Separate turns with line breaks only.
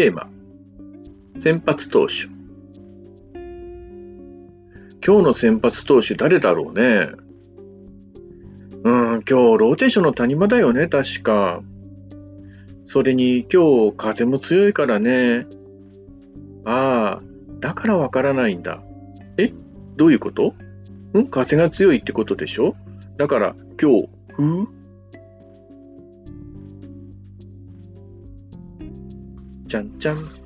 テーマ。先発投手。今日の先発投手誰だろうね。うん、今日ローテーションの谷間だよね、確か。それに今日風も強いからね。ああ、だからわからないんだ。え？どういうこと？ん風が強いってことでしょ？だから今日、ふうじゃんじゃん。